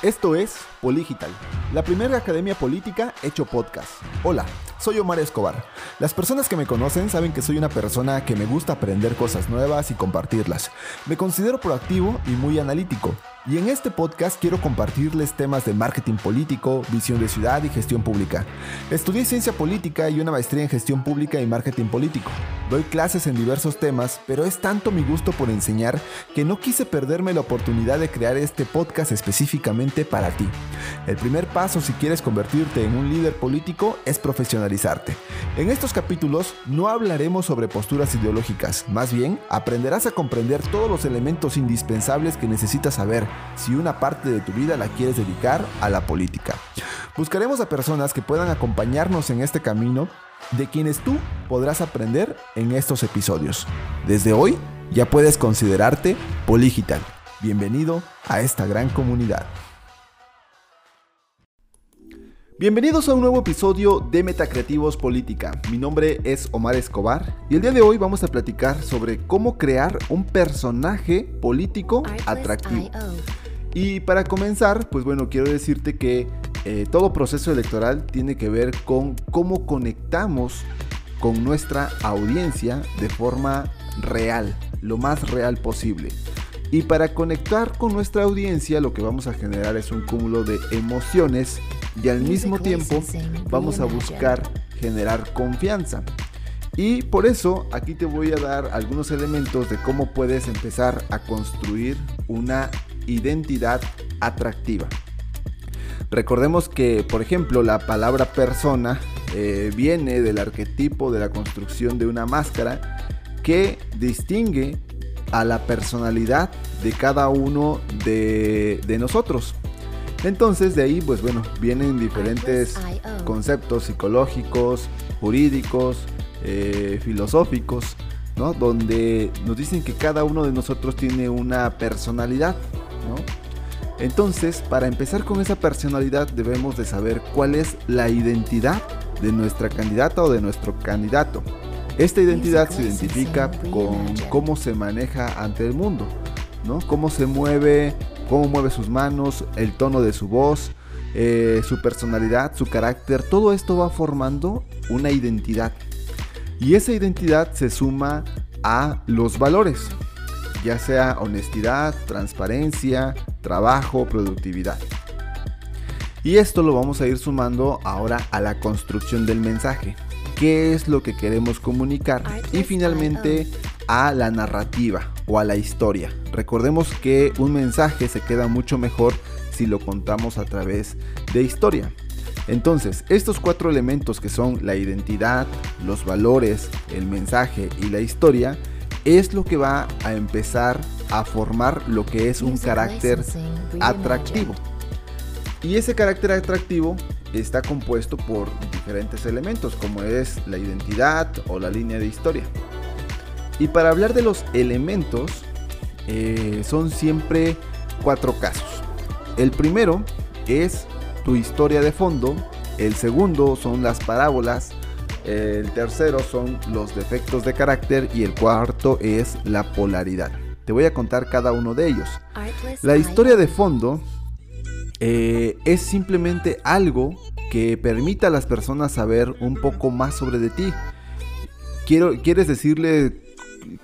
Esto es Poligital, la primera academia política hecho podcast. Hola, soy Omar Escobar. Las personas que me conocen saben que soy una persona que me gusta aprender cosas nuevas y compartirlas. Me considero proactivo y muy analítico. Y en este podcast quiero compartirles temas de marketing político, visión de ciudad y gestión pública. Estudié ciencia política y una maestría en gestión pública y marketing político. Doy clases en diversos temas, pero es tanto mi gusto por enseñar que no quise perderme la oportunidad de crear este podcast específicamente para ti. El primer paso si quieres convertirte en un líder político es profesionalizarte. En estos capítulos no hablaremos sobre posturas ideológicas, más bien aprenderás a comprender todos los elementos indispensables que necesitas saber si una parte de tu vida la quieres dedicar a la política. Buscaremos a personas que puedan acompañarnos en este camino de quienes tú podrás aprender en estos episodios. Desde hoy ya puedes considerarte Poligital. Bienvenido a esta gran comunidad. Bienvenidos a un nuevo episodio de Metacreativos Política. Mi nombre es Omar Escobar y el día de hoy vamos a platicar sobre cómo crear un personaje político atractivo. Y para comenzar, pues bueno, quiero decirte que eh, todo proceso electoral tiene que ver con cómo conectamos con nuestra audiencia de forma real, lo más real posible. Y para conectar con nuestra audiencia lo que vamos a generar es un cúmulo de emociones y al mismo tiempo vamos a buscar generar confianza. Y por eso aquí te voy a dar algunos elementos de cómo puedes empezar a construir una identidad atractiva. Recordemos que, por ejemplo, la palabra persona eh, viene del arquetipo de la construcción de una máscara que distingue a la personalidad de cada uno de, de nosotros. Entonces de ahí, pues bueno, vienen diferentes conceptos psicológicos, jurídicos, eh, filosóficos, ¿no? Donde nos dicen que cada uno de nosotros tiene una personalidad, ¿no? Entonces, para empezar con esa personalidad debemos de saber cuál es la identidad de nuestra candidata o de nuestro candidato. Esta identidad se identifica con cómo se maneja ante el mundo, ¿no? Cómo se mueve cómo mueve sus manos, el tono de su voz, eh, su personalidad, su carácter, todo esto va formando una identidad. Y esa identidad se suma a los valores, ya sea honestidad, transparencia, trabajo, productividad. Y esto lo vamos a ir sumando ahora a la construcción del mensaje. ¿Qué es lo que queremos comunicar? Y finalmente a la narrativa o a la historia. Recordemos que un mensaje se queda mucho mejor si lo contamos a través de historia. Entonces, estos cuatro elementos que son la identidad, los valores, el mensaje y la historia, es lo que va a empezar a formar lo que es un carácter atractivo. Y ese carácter atractivo está compuesto por diferentes elementos como es la identidad o la línea de historia. Y para hablar de los elementos, eh, son siempre cuatro casos. El primero es tu historia de fondo, el segundo son las parábolas, el tercero son los defectos de carácter y el cuarto es la polaridad. Te voy a contar cada uno de ellos. La historia de fondo eh, es simplemente algo que permita a las personas saber un poco más sobre de ti. Quiero, quieres decirle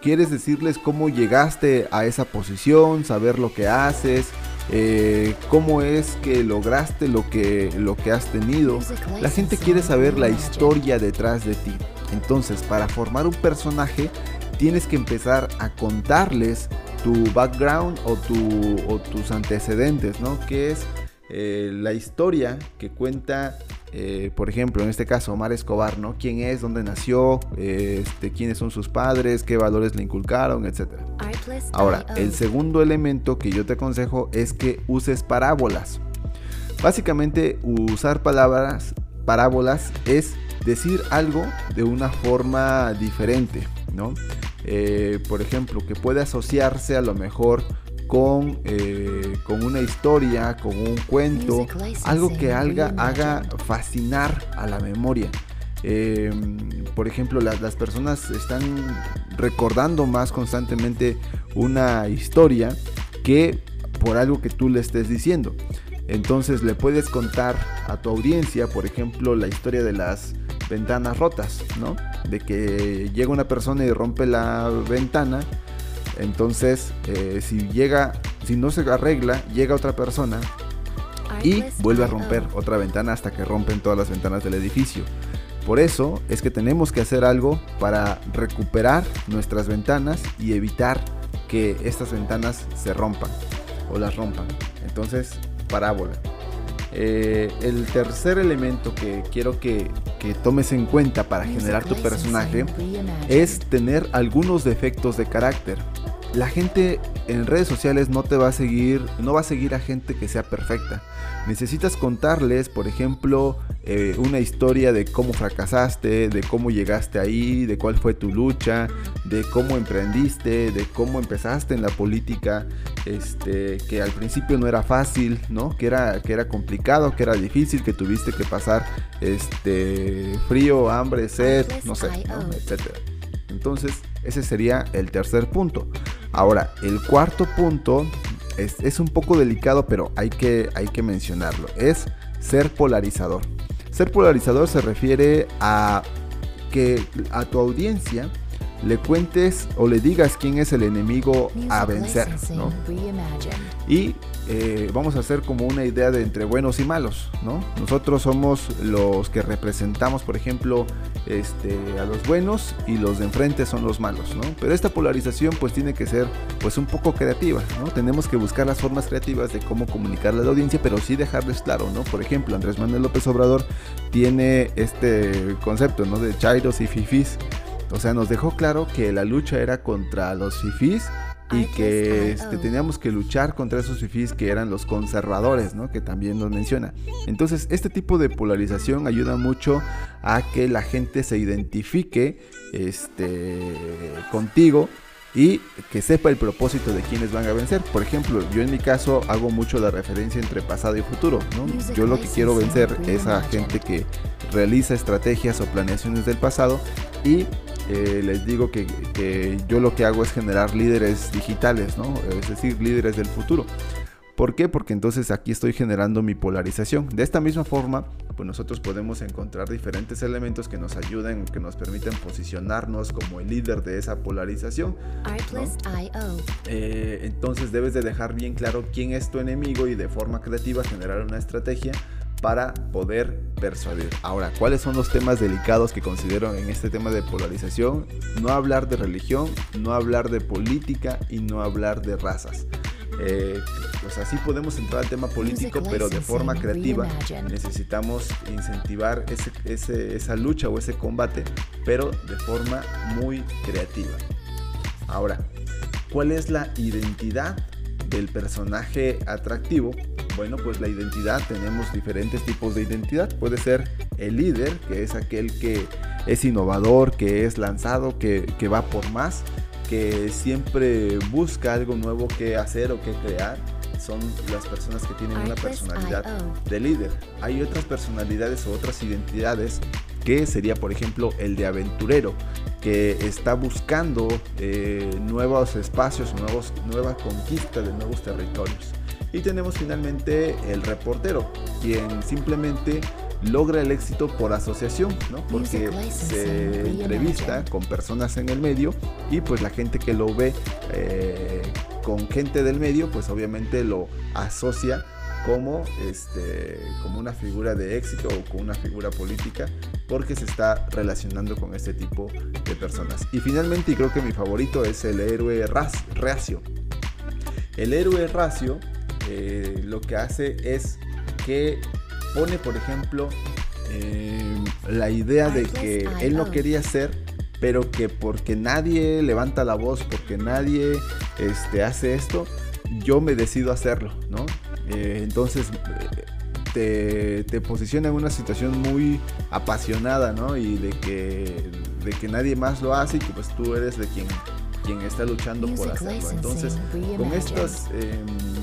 quieres decirles cómo llegaste a esa posición, saber lo que haces, eh, cómo es que lograste lo que, lo que has tenido. La gente quiere saber la historia detrás de ti. Entonces, para formar un personaje, tienes que empezar a contarles tu background o, tu, o tus antecedentes, ¿no? Que es eh, la historia que cuenta eh, por ejemplo, en este caso, Omar Escobar, ¿no? ¿Quién es? ¿Dónde nació? Este, ¿Quiénes son sus padres? ¿Qué valores le inculcaron? Etcétera. Ahora, el segundo elemento que yo te aconsejo es que uses parábolas. Básicamente, usar palabras, parábolas es decir algo de una forma diferente, ¿no? Eh, por ejemplo, que puede asociarse a lo mejor con, eh, con una historia, con un cuento, algo que haga, haga fascinar a la memoria. Em, por ejemplo, las personas están recordando más constantemente una historia que por algo que tú le estés diciendo. Entonces le puedes contar a tu audiencia, por ejemplo, la historia de las ventanas rotas, ¿no? De que llega una persona y rompe la ventana, entonces eh, si llega, si no se arregla, llega otra persona y vuelve a romper otra ventana hasta que rompen todas las ventanas del edificio. Por eso es que tenemos que hacer algo para recuperar nuestras ventanas y evitar que estas ventanas se rompan o las rompan. Entonces, parábola. Eh, el tercer elemento que quiero que, que tomes en cuenta para generar tu personaje es tener algunos defectos de carácter. La gente en redes sociales no te va a seguir, no va a seguir a gente que sea perfecta. Necesitas contarles, por ejemplo, eh, una historia de cómo fracasaste, de cómo llegaste ahí, de cuál fue tu lucha, de cómo emprendiste, de cómo empezaste en la política, este, que al principio no era fácil, ¿no? Que era, que era complicado, que era difícil, que tuviste que pasar este, frío, hambre, sed, no sé, etcétera. Entonces, ese sería el tercer punto. Ahora, el cuarto punto es, un poco delicado, pero hay que, hay que mencionarlo. Es ser polarizador. Ser polarizador se refiere a que a tu audiencia le cuentes o le digas quién es el enemigo a vencer, ¿no? Y eh, vamos a hacer como una idea de entre buenos y malos, ¿no? Nosotros somos los que representamos, por ejemplo, este, a los buenos y los de enfrente son los malos, ¿no? Pero esta polarización pues tiene que ser pues un poco creativa, ¿no? Tenemos que buscar las formas creativas de cómo comunicarle a la audiencia, pero sí dejarles claro, ¿no? Por ejemplo, Andrés Manuel López Obrador tiene este concepto, ¿no? De chairos y fifis. O sea, nos dejó claro que la lucha era contra los fifis y que este, teníamos que luchar contra esos fifís que eran los conservadores, ¿no? Que también nos menciona. Entonces, este tipo de polarización ayuda mucho a que la gente se identifique este, contigo y que sepa el propósito de quienes van a vencer. Por ejemplo, yo en mi caso hago mucho la referencia entre pasado y futuro. ¿no? Yo lo que quiero vencer es a gente que realiza estrategias o planeaciones del pasado y eh, les digo que, yo lo que hago es generar líderes digitales, ¿no? Es decir, líderes del futuro. ¿Por qué? Porque entonces aquí estoy generando mi polarización. De esta misma forma, pues nosotros podemos encontrar diferentes elementos que nos ayuden, que nos permiten posicionarnos como el líder de esa polarización. Eh, entonces debes de dejar bien claro quién es tu enemigo y de forma creativa generar una estrategia para poder persuadir. Ahora, ¿cuáles son los temas delicados que considero en este tema de polarización? No hablar de religión, no hablar de política y no hablar de razas. Eh, pues así podemos entrar al tema político, pero de forma creativa. Necesitamos incentivar esa lucha o ese combate, pero de forma muy creativa. Ahora, ¿cuál es la identidad del personaje atractivo bueno, pues la identidad, tenemos diferentes tipos de identidad. Puede ser el líder, que es aquel que es innovador, que es lanzado, que, va por más, que siempre busca algo nuevo que hacer o que crear. Son las personas que tienen una personalidad de líder. Hay otras personalidades o otras identidades que sería, por ejemplo, el de aventurero, que está buscando eh, nuevos espacios, nuevos, nueva conquista de nuevos territorios. Y tenemos finalmente el reportero, quien simplemente logra el éxito por asociación, ¿no? Porque se entrevista con personas en el medio y pues la gente que lo ve eh, con gente del medio, pues obviamente lo asocia como, este, como una figura de éxito o como una figura política porque se está relacionando con este tipo de personas. Y finalmente, y creo que mi favorito es el héroe Racio. El héroe Racio eh, lo que hace es que pone, por ejemplo, eh, la idea de que él no quería ser, pero que porque nadie levanta la voz, porque nadie este, hace esto, yo me decido hacerlo, ¿no? Eh, entonces te, te, posiciona en una situación muy apasionada, ¿no? Y de que, de que nadie más lo hace y que pues tú eres de quien, quien está luchando por hacerlo. Entonces, con estas... Em,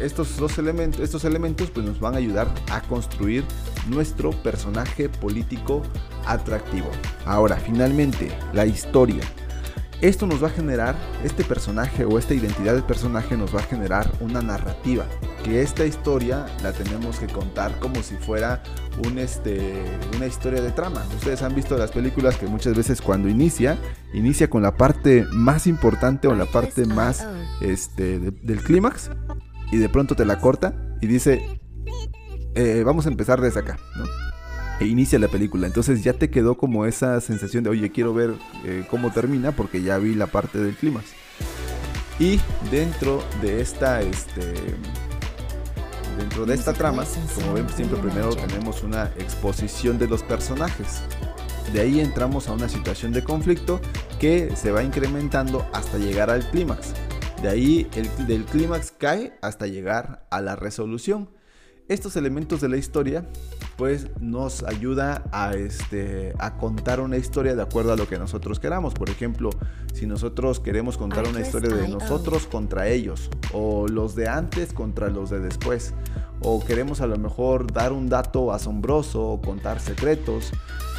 estos dos elementos, estos elementos pues nos van a ayudar a construir nuestro personaje político atractivo. Ahora, finalmente, la historia. Esto nos va a generar, este personaje o esta identidad del personaje nos va a generar una narrativa. que esta historia la tenemos que contar como si fuera un, este, una historia de trama. Ustedes han visto las películas que muchas veces cuando inicia, inicia con la parte más importante o la parte más este, del clímax y de pronto te la corta y dice, eh, vamos a empezar desde acá. E inicia la película. Entonces ya te quedó como esa sensación de, oye, quiero ver eh, cómo termina porque ya vi la parte del clímax. Y dentro de esta, este, dentro de esta trama, como ven, siempre primero tenemos una exposición de los personajes. De ahí entramos a una situación de conflicto que se va incrementando hasta llegar al clímax. De ahí el, del clímax cae hasta llegar a la resolución. Estos elementos de la historia pues nos ayuda a, este, a contar una historia de acuerdo a lo que nosotros queramos. Por ejemplo, si nosotros queremos contar una historia de nosotros contra ellos, o los de antes contra los de después, o queremos a lo mejor dar un dato asombroso, o contar secretos,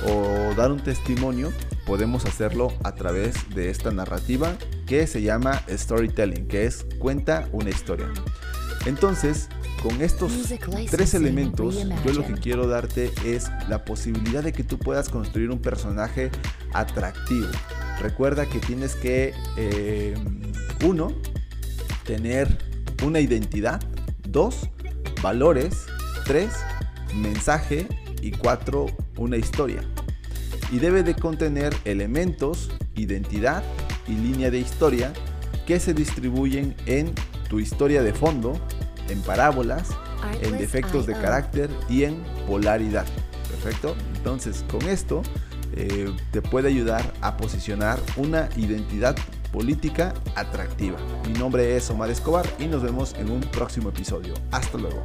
o dar un testimonio, podemos hacerlo a través de esta narrativa que se llama storytelling, que es cuenta una historia. Entonces, con estos tres elementos, yo lo que quiero darte es la posibilidad de que tú puedas construir un personaje atractivo. Recuerda que tienes que, eh, uno, tener una identidad, dos, valores, tres, mensaje y cuatro, una historia. Y debe de contener elementos, identidad y línea de historia que se distribuyen en tu historia de fondo, en parábolas, en defectos de carácter y en polaridad. Perfecto. Entonces, con esto eh, te puede ayudar a posicionar una identidad política atractiva. Mi nombre es Omar Escobar y nos vemos en un próximo episodio. Hasta luego.